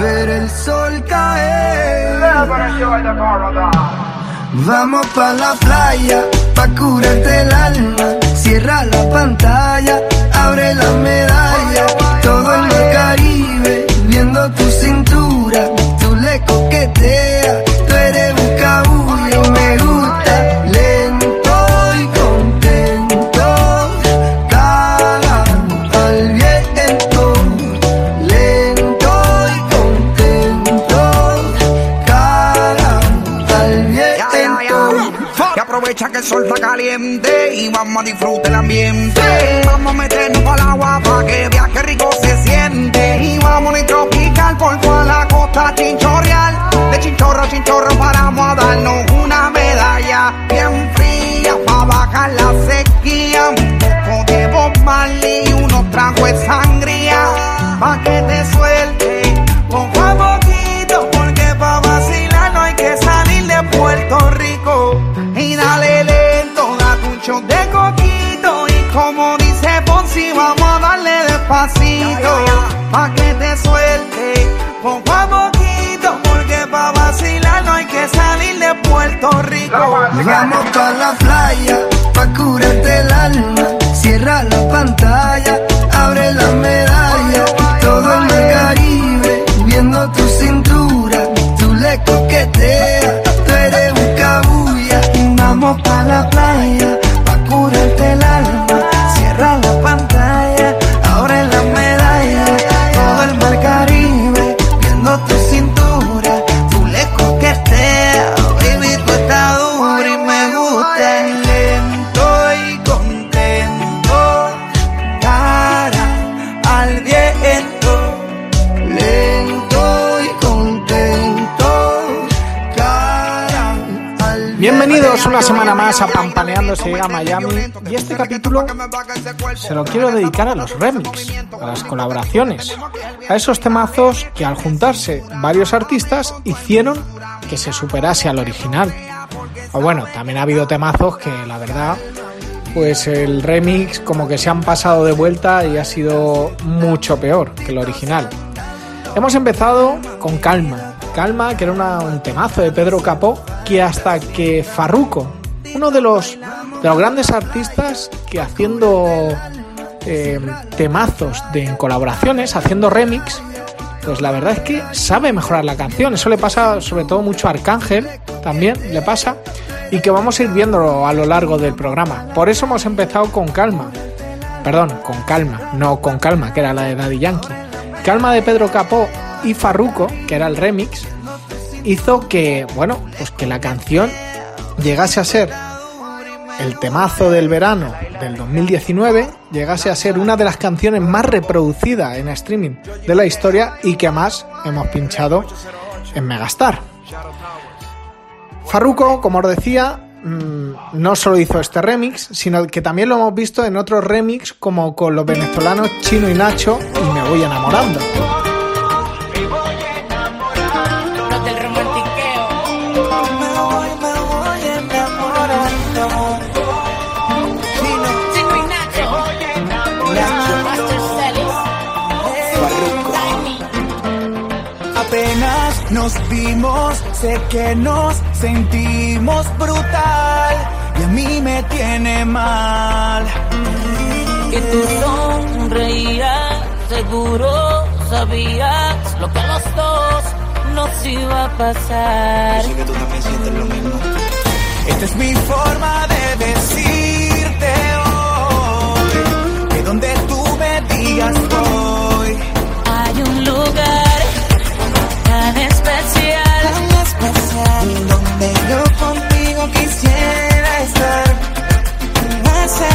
ver el sol caer. Vamos pa la playa, pa curarte el alma. Cierra la pantalla, abre la medalla. Todo el mar Caribe, viendo tu cintura. Tú le coqueteas, el sol está caliente y vamos a disfrutar el ambiente. Vamos a meternos al agua para que viaje rico se siente. Y vamos a tropical por toda la costa. Rico. Bienvenidos una semana más a Pampaneando se llega a Miami y este capítulo se lo quiero dedicar a los remix, a las colaboraciones, a esos temazos que al juntarse varios artistas hicieron que se superase al original. O bueno, también ha habido temazos que la verdad, pues el remix como que se han pasado de vuelta y ha sido mucho peor que el original. Hemos empezado con Calma. Calma, que era una- un temazo de Pedro Capó, que hasta que Farruko, uno de los, de los grandes artistas que haciendo eh, temazos de en colaboraciones, haciendo remix, pues la verdad es que sabe mejorar la canción. Eso le pasa sobre todo mucho a Arcángel, también le pasa, y que vamos a ir viéndolo a lo largo del programa. Por eso hemos empezado con Calma. Perdón, con Calma, no con Calma, que era la de Daddy Yankee. Calma de Pedro Capó y Farruko, que era el remix, hizo que, bueno, pues que la canción llegase a ser el temazo del verano del 2019, llegase a ser una de las canciones más reproducidas en streaming de la historia y que más hemos pinchado en Megastar. Farruko, como os decía, mm, no solo hizo este remix, sino que también lo hemos visto en otros remix como con los venezolanos Chino y Nacho y Me voy enamorando. Sé que nos sentimos brutal y a mí me tiene mal. Que tú sonreías, seguro sabías lo que a los dos nos iba a pasar. que tú también sientes lo mismo. Esta es mi forma de decirte hoy que donde tú me digas voy. Donde yo contigo quisiera estar. En ese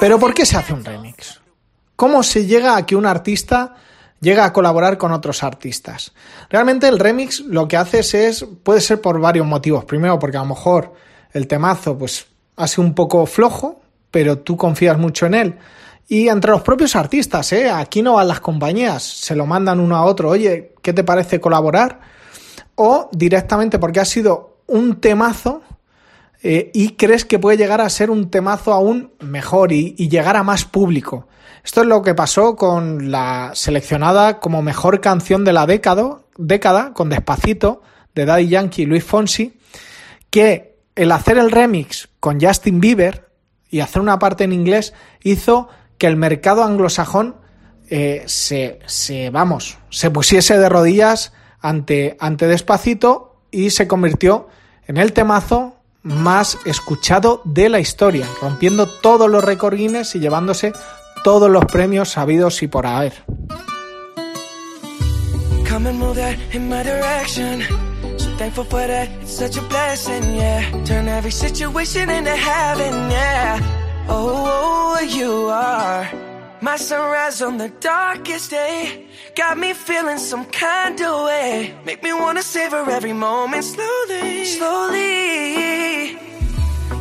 Pero ¿por qué se hace un remix? ¿Cómo se llega a que un artista llega a colaborar con otros artistas? Realmente el remix lo que haces es, puede ser por varios motivos. Primero, porque a lo mejor el temazo pues ha sido un poco flojo, pero tú confías mucho en él. Y entre los propios artistas, ¿eh? Aquí no van las compañías, se lo mandan uno a otro, oye, ¿qué te parece colaborar? O directamente porque ha sido un temazo eh, y crees que puede llegar a ser un temazo aún mejor y, llegar a más público. Esto es lo que pasó con la seleccionada como mejor canción de la década, década con Despacito, de Daddy Yankee y Luis Fonsi, que el hacer el remix con Justin Bieber y hacer una parte en inglés hizo que el mercado anglosajón eh, se, se, vamos, se pusiese de rodillas ante, ante Despacito y se convirtió en el temazo más escuchado de la historia, rompiendo todos los récords Guinness y llevándose todos los premios sabidos y por haber. In my direction. So thankful for that, it's such a blessing, yeah. Turn every situation into heaven, yeah. Oh, oh, you are my sunrise on the darkest day. Got me feeling some kind of way. Make me wanna savor every moment slowly, slowly.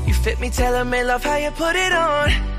You fit me, tailor me, love how you put it on.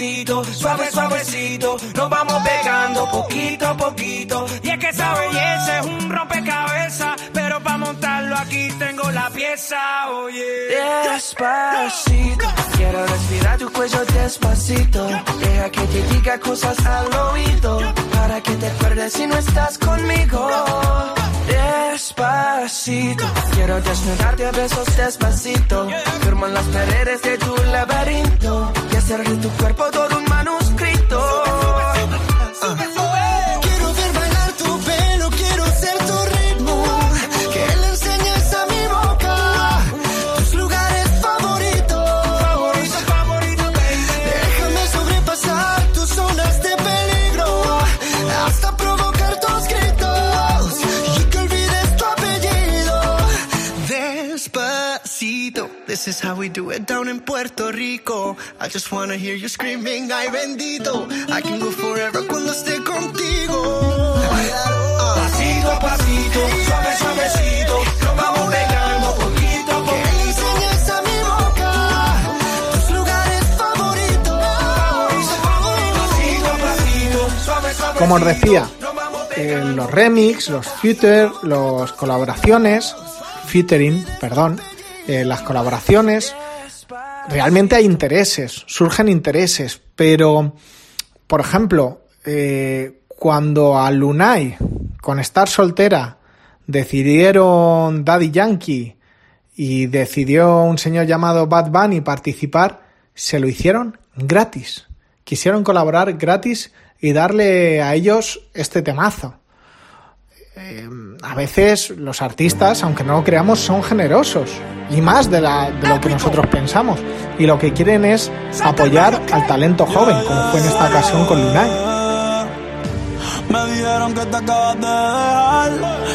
Suave suavecito, nos vamos pegando poquito a poquito. Y es que esa belleza es un rompecabezas, pero para montarlo aquí tengo la pieza, oye. Despacito, quiero respirar tu cuello despacito. Deja que te diga cosas al oído, para que te acuerdes si no estás conmigo. Despacito, quiero desnudarte a besos despacito. Firmo en las paredes de tu laberinto hacer de tu cuerpo todo un manuscrito. In Puerto Rico. I just wanna hear you screaming, ay bendito. I can go forever cuando esté contigo. Pasito a pasito, suave suavecito, nos vamos pegando poquito a poquito. enseñes a mi boca tus lugares favoritos. Pasito a pasito, suave suavecito. Como os decía, eh, los remix, los feature, los colaboraciones, featuring, perdón, eh, las colaboraciones, realmente hay intereses, surgen intereses, pero, por ejemplo, eh, cuando a Lunay, con estar soltera, decidieron Daddy Yankee y decidió un señor llamado Bad Bunny participar, se lo hicieron gratis. Quisieron colaborar gratis y darle a ellos este temazo. Eh, a veces los artistas, aunque no lo creamos, son generosos y más de, la- de lo que nosotros pensamos. Y lo que quieren es apoyar al talento joven, como fue en esta ocasión con Lunay. Me dijeron que te acabas de dejar,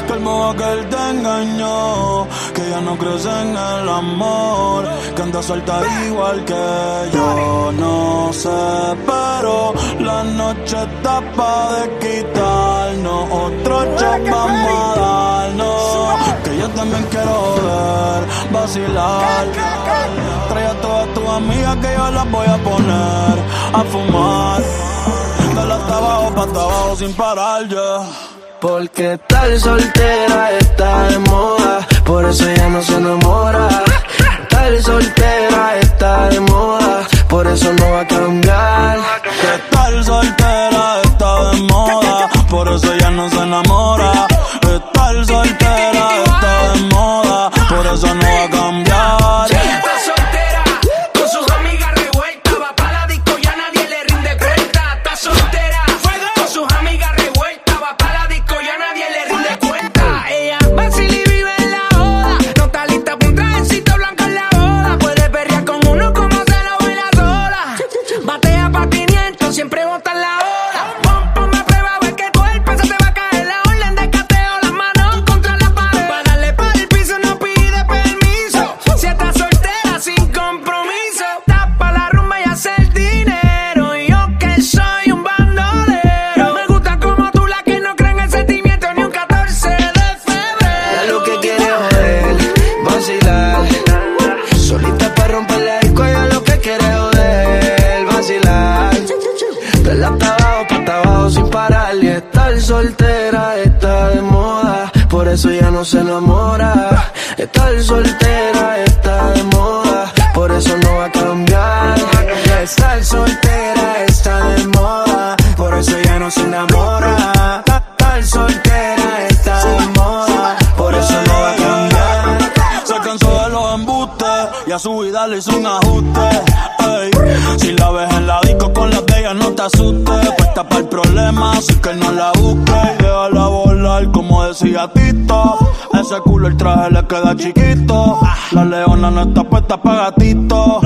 que el modo que él te engañó, que ya no crees en el amor, que anda suelta igual que yo. No sé, pero la noche está pa' de quitarnos, otro shot vamos a darnos, también quiero ver, vacilar. Trae a todas tus amigas que yo las voy a poner a fumar. Dale hasta abajo, pa' hasta abajo sin parar ya. Porque tal soltera está de moda, por eso ella no se enamora. Tal soltera está de moda, por eso no va a cambiar. Que tal soltera está de moda, por eso ella no se enamora. Estar soltera está de moda, por eso no va a cambiar. Y a su vida le hizo un ajuste. Si la ves en la disco con las de ella, no te asustes. Puesta para el problema, así que no la busques. Y déjala volar, como decía Tito. Ese culo el traje le queda chiquito. La leona no está puesta para gatito.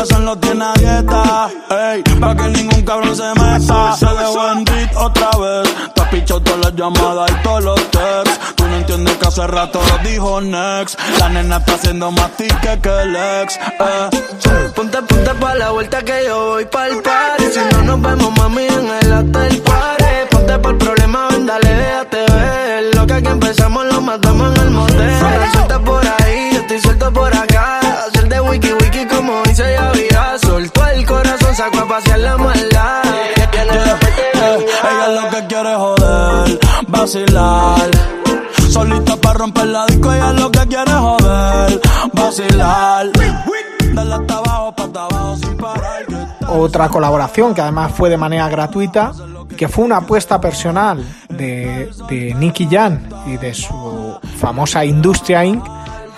Corazón lo tiene a dieta. Ey, pa' que ningún cabrón se meta. Se dejó en beat otra vez. Te has pichado todas las llamadas y todos los texts. Tú no entiendes que hace rato dijo next. La nena está haciendo más tique que el ex. Eh. Ponte, ponte pa' la vuelta que yo voy pa'l party. Si no nos vemos, mami, en el hotel party. Ponte por el problema, ven, dale, déjate ver. Lo que aquí empezamos lo matamos en el motel. Suelta por ahí, yo estoy suelto por acá. Hacer de wiki corazón, sacó a pasear la maldad. Ella lo que quiere es joder, vacilar. Solita para romper la disco, ella lo que quiere es joder, vacilar. Dale hasta abajo, pa' hasta abajo sin parar. que- Otra colaboración que además fue de manera gratuita, que fue una apuesta personal de, de Nicky Jan y de su famosa Industria Inc.,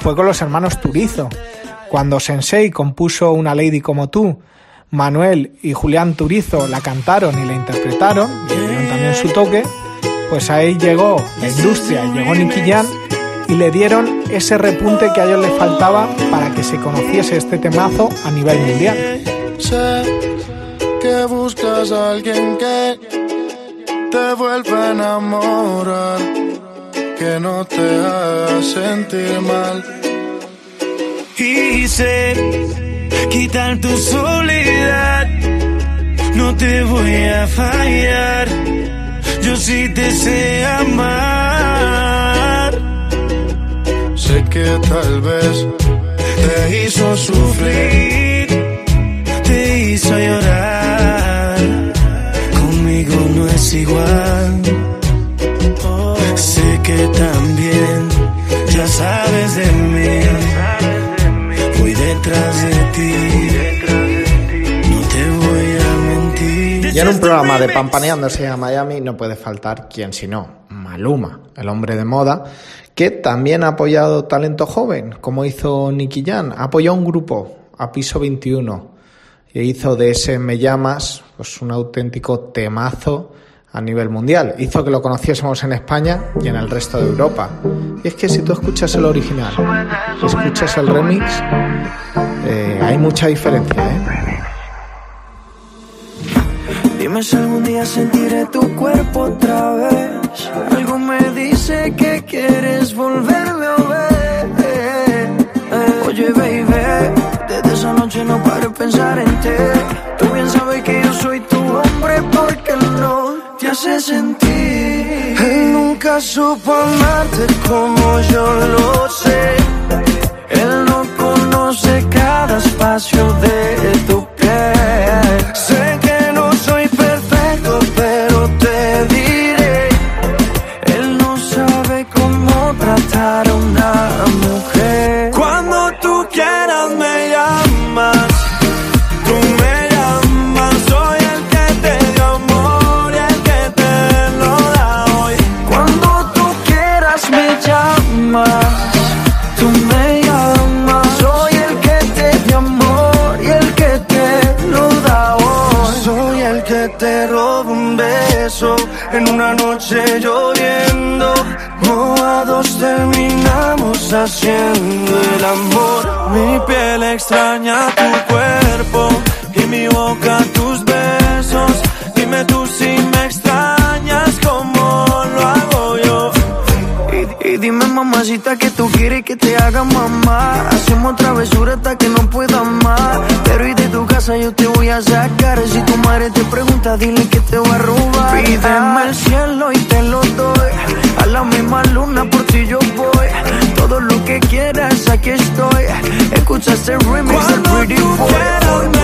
fue con los hermanos Turizo. Cuando Sensei compuso Una Lady como tú, Manuel y Julián Turizo la cantaron y la interpretaron, y le dieron también su toque, pues ahí llegó la industria, llegó Nicky Jan y le dieron ese repunte que a ellos les faltaba para que se conociese este temazo a nivel mundial. Sé que buscas a alguien que te vuelva a enamorar, que no te haga sentir mal. Y sé quitar tu soledad. No te voy a fallar. Yo sí te sé amar. Sé que tal vez Te hizo sufrir. Te hizo llorar. Conmigo no es igual. Sé que también ya sabes de mí. Detrás. Y en un programa de Pampaneándose a Miami no puede faltar quien si no, Maluma, el hombre de moda, que también ha apoyado talento joven, como hizo Nicky Jan. Apoyó a un grupo, a Piso 21, e hizo de ese Me Llamas pues, un auténtico temazo a nivel mundial. Hizo que lo conociésemos en España y en el resto de Europa. Y es que si tú escuchas el original, escuchas el remix, eh, hay mucha diferencia, ¿eh? Dime si algún día sentiré tu cuerpo otra vez. Algo me dice que quieres volverme a ver. Oye, baby, noche no paro de pensar en ti. Tú bien sabes que yo soy tu hombre porque no te hace sentir. Él nunca supo amarte como yo lo sé. Él no conoce cada espacio de tu piel. Haciendo el amor. Mi piel extraña tu cuerpo y mi boca tus besos. Dime tú si me extrañas como lo hago yo. Y, y dime mamacita que tú quieres que te haga mamá Hacemos travesura hasta que no pueda más Pero y de tu casa yo te voy a sacar Si tu madre te pregunta dile que te voy a robar aquí estoy. Escucha este remix del Pretty Boy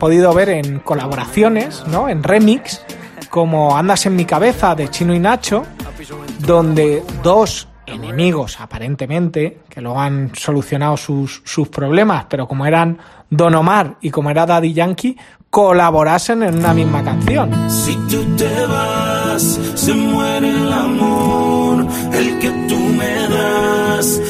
podido ver en colaboraciones, ¿no? En remix, como Andas en mi cabeza de Chino y Nacho, donde dos enemigos aparentemente, que luego han solucionado sus, sus problemas, pero como eran Don Omar y como era Daddy Yankee, colaborasen en una misma canción. Si tú te vas, se muere el amor, el que tú me das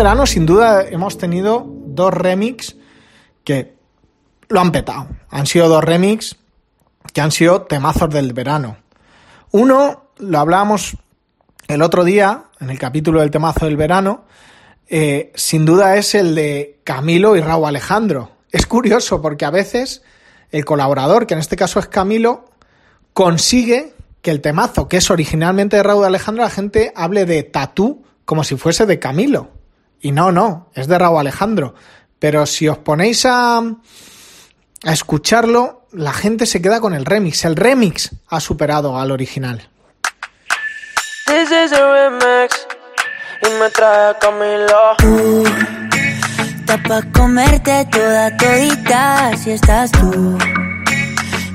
verano sin duda hemos tenido dos remix que lo han petado. Han sido dos remix que han sido temazos del verano. Uno, lo hablábamos el otro día, en el capítulo del temazo del verano, eh, sin duda es el de Camilo y Raúl Alejandro. Es curioso porque a veces el colaborador, que en este caso es Camilo, consigue que el temazo, que es originalmente de Raúl Alejandro, la gente hable de tatú como si fuese de Camilo. Y no, no, es de Raúl Alejandro. Pero si os ponéis a, a escucharlo, la gente se queda con el remix. El remix ha superado al original. This is a remix y me trae Camilo. Está pa' comerte toda todita si estás tú.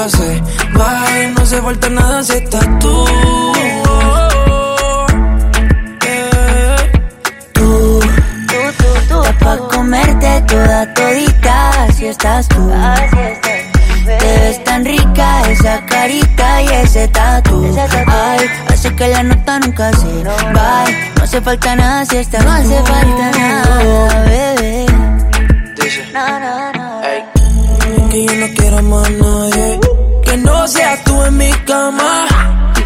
nunca se. No se falta nada si estás tú. Tú, tú, tú, tú, está pa' comerte toda todita, así estás tú. Así estás Te ves tan rica esa carita y ese tatu. Ay, hace que la nota nunca se va. No hace falta nada si estás No hace falta nada, bebé. No, no, no. Que yo no quiero más a nadie. No seas tú en mi cama.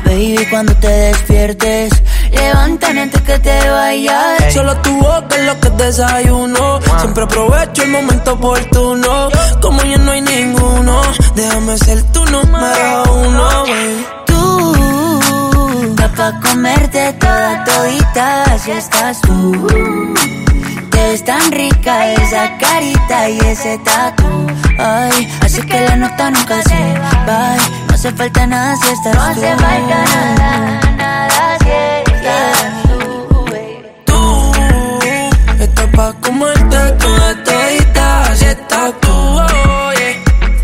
Baby, cuando te despiertes, levántame antes que te vayas. Solo tu boca es lo que desayuno. Siempre aprovecho el momento oportuno. Como ya no hay ninguno, déjame ser tu número uno, baby. Tú, pa' comerte toda todita, así estás tú. Te ves tan rica esa carita y ese tatu. Ay, así que la nota nunca se va. No hace falta nada si estás tú. No hace falta nada, nada si estás tú. Tú estás pa' comerte toda todita, así estás tú.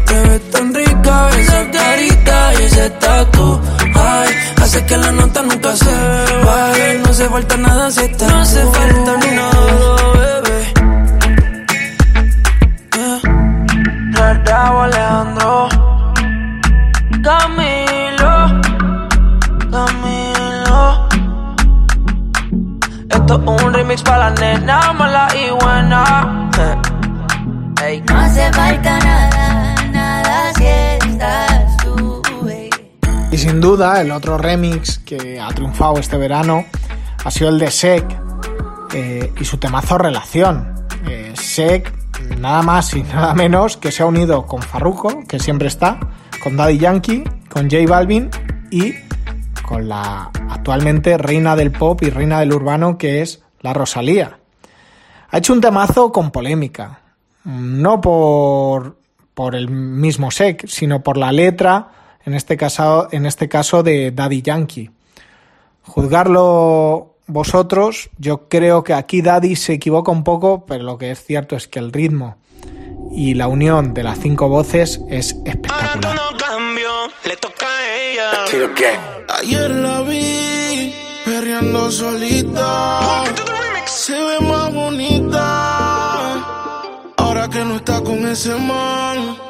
Te ves tan rica esa carita y ese tatu. Ay, hace que la nota nunca se vaya. No hace falta nada si estás No hace falta nada, Esto un remix para la nena mala y buena Ey. No hace falta nada, nada si estás tú, baby. Y sin duda, el otro remix que ha triunfado este verano ha sido el de Sek eh, y su temazo Relación. Eh, Sek, nada más y nada menos que se ha unido con Farruko, que siempre está, con Daddy Yankee, con J Balvin y con la actualmente reina del pop y reina del urbano que es la Rosalía. Ha hecho un temazo con polémica, no por, por el mismo Sek, sino por la letra, en este caso, en este caso de Daddy Yankee. Juzgarlo vosotros, yo creo que aquí Daddy se equivoca un poco, pero lo que es cierto es que el ritmo y la unión de las cinco voces es espectacular. Le toca a ella. Ayer la vi perreando solita. Se ve más bonita. Ahora que no está con ese man.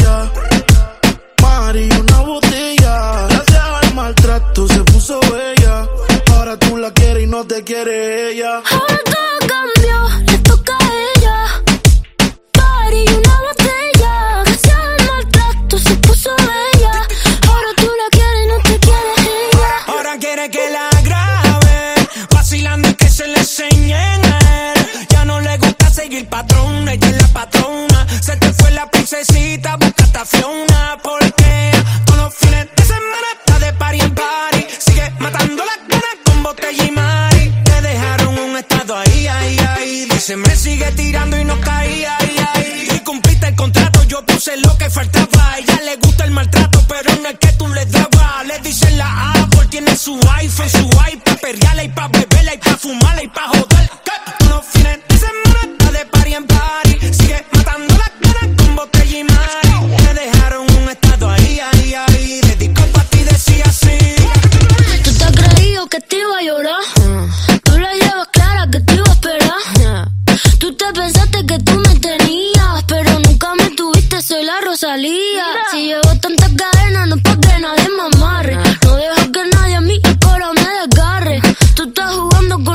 No te quiere ella. Su iPhone,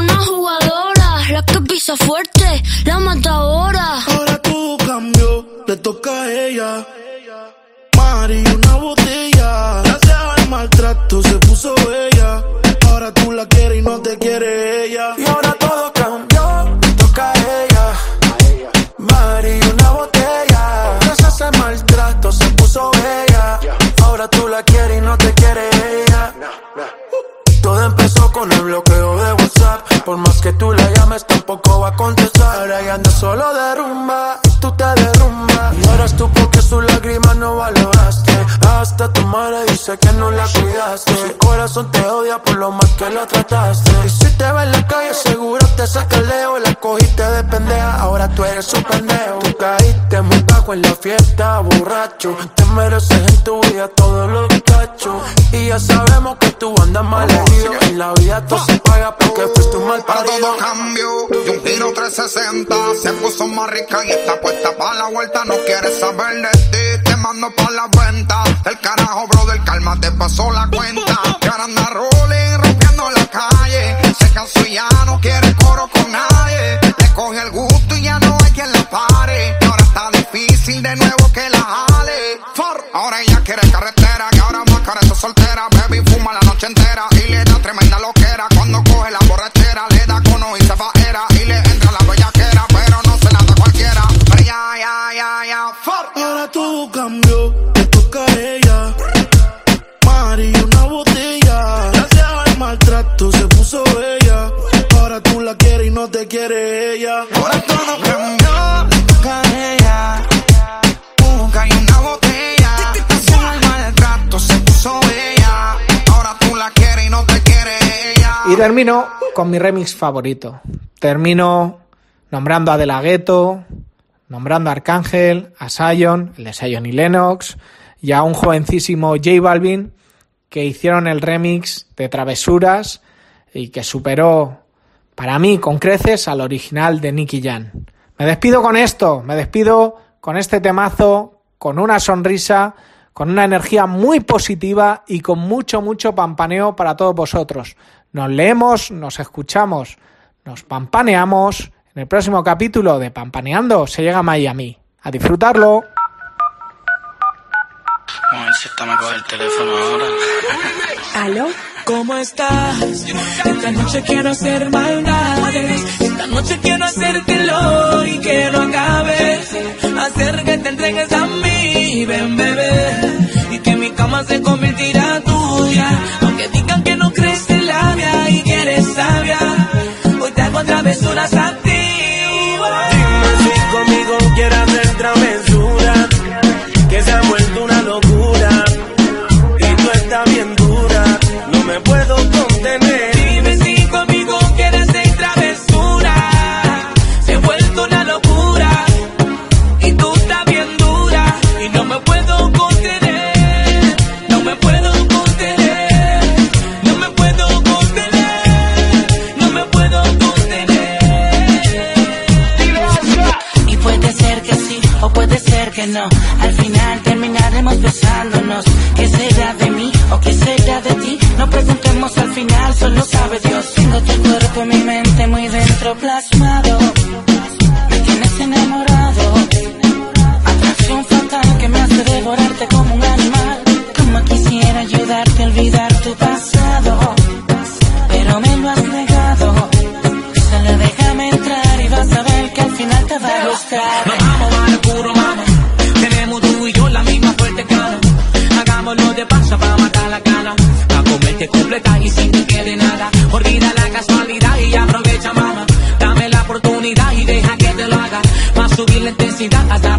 una jugadora, la que pisa fuerte, la matadora. Ahora todo cambió, le toca a ella. Mari, una botella. Gracias al maltrato se puso bella. Ahora tú la quieres y no te quiere ella. Y ahora todo cambió, le toca a ella. Mari, una botella. Gracias al maltrato se puso bella. Ahora tú la quieres y no te quiere ella. Por más que tú la llames, tampoco va a contestar. Ahora ella anda solo de rumba y tú te derrumbas. Y ahora tú porque sus lágrimas no valoraste. Hasta tu madre dice que no la cuidaste. Su corazón te odia por lo mal que la trataste. Y si te ve en la calle, seguro te saca el leo. La cogiste de pendeja, ahora tú eres un pendejo. En la fiesta, borracho. Te mereces en tu vida todos los cachos. Y ya sabemos que tú andas mal herido. En la vida todo se paga porque fuiste un mal Para todo cambio y un giro 360 Se puso más rica y está puesta para la vuelta. No quiere saber de ti, te mando pa' la venta. El carajo, brother, calma, te pasó la cuenta. Que ahora anda Y termino con mi remix favorito. Termino nombrando a De La Ghetto, nombrando a Arcángel, a Sion, el de Sion y Lennox, y a un jovencísimo J Balvin que hicieron el remix de Travesuras y que superó para mí con creces al original de Nicky Jam. Me despido con esto, me despido con este temazo, con una sonrisa, con una energía muy positiva y con mucho, mucho pampaneo para todos vosotros. Nos leemos, nos escuchamos, nos pampaneamos en el próximo capítulo de Pampaneando se llega a Miami. A disfrutarlo. Vamos a ver si esta me coge el teléfono ahora. ¿Aló? ¿Cómo estás? Esta noche quiero hacer maldades. Esta noche quiero hacértelo y que no acabes. Hacer que te entregues a mí, ven bebé. Y que mi cama se convertirá tuya. Aunque digan que no crees en travesuras Al final terminaremos besándonos. ¿Qué será de mí o qué será de ti? No preguntemos al final, solo sabe Dios. Tengo tu cuerpo en mi mente muy dentro plasmado. Me tienes enamorado. Atracción fatal que me hace devorarte como un animal. Como quisiera ayudarte a olvidar tu pasado. Pero me lo has negado. Solo déjame entrar y vas a ver que al final te va a gustar. Pa' comerte completa y sin que quede nada. Olvida la casualidad y aprovecha, mamá. Dame la oportunidad y deja que te lo haga. Pa' subir la intensidad hasta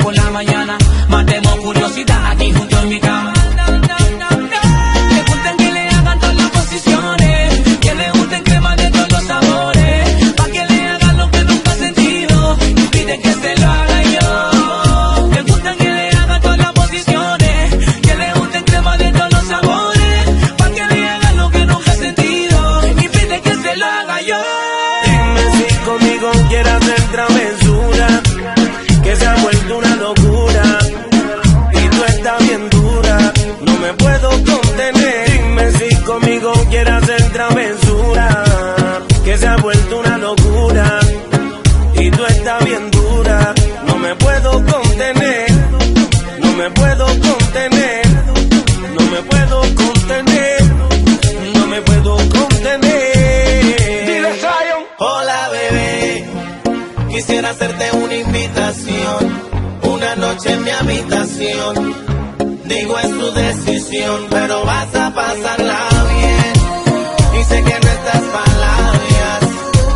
pero vas a pasarla bien. Y sé que no estás palabras.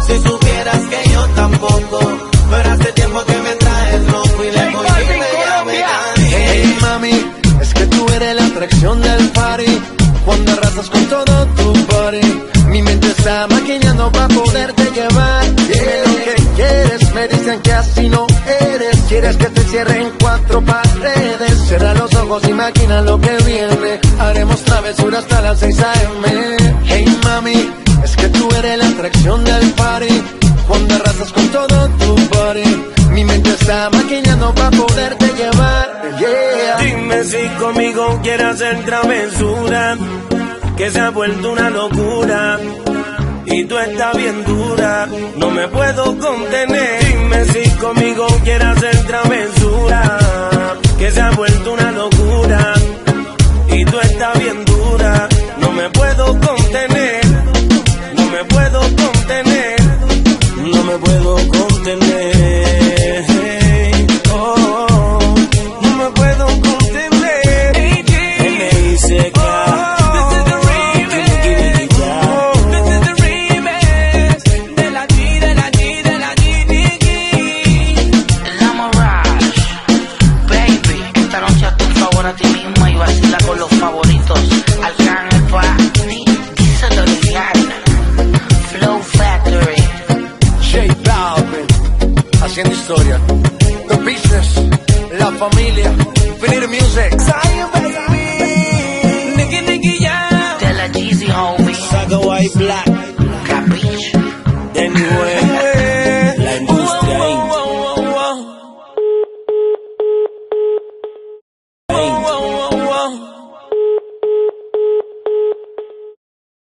Si supieras que yo tampoco. Pero hace tiempo que me traes loco y le voy me cansé. Hey mami, es que tú eres la atracción del party. Cuando arrasas con todo tu body, mi mente está maquinando para poderte llevar. Dime lo que quieres, me dicen que así no eres. Quieres que te cierre en cuatro paredes. Cierra los ojos y maquina lo que viene. Haremos travesura hasta las 6 a.m. Hey mami, es que tú eres la atracción del party. Cuando arrasas con todo tu body, mi mente está maquinando para poderte llevar. Yeah. Dime si conmigo quieres hacer travesura, que se ha vuelto una locura. Y tú estás bien dura, no me puedo contener. Dime si conmigo quieres hacer travesura, que se ha vuelto una locura. Estás bien dura, no me puedo contener.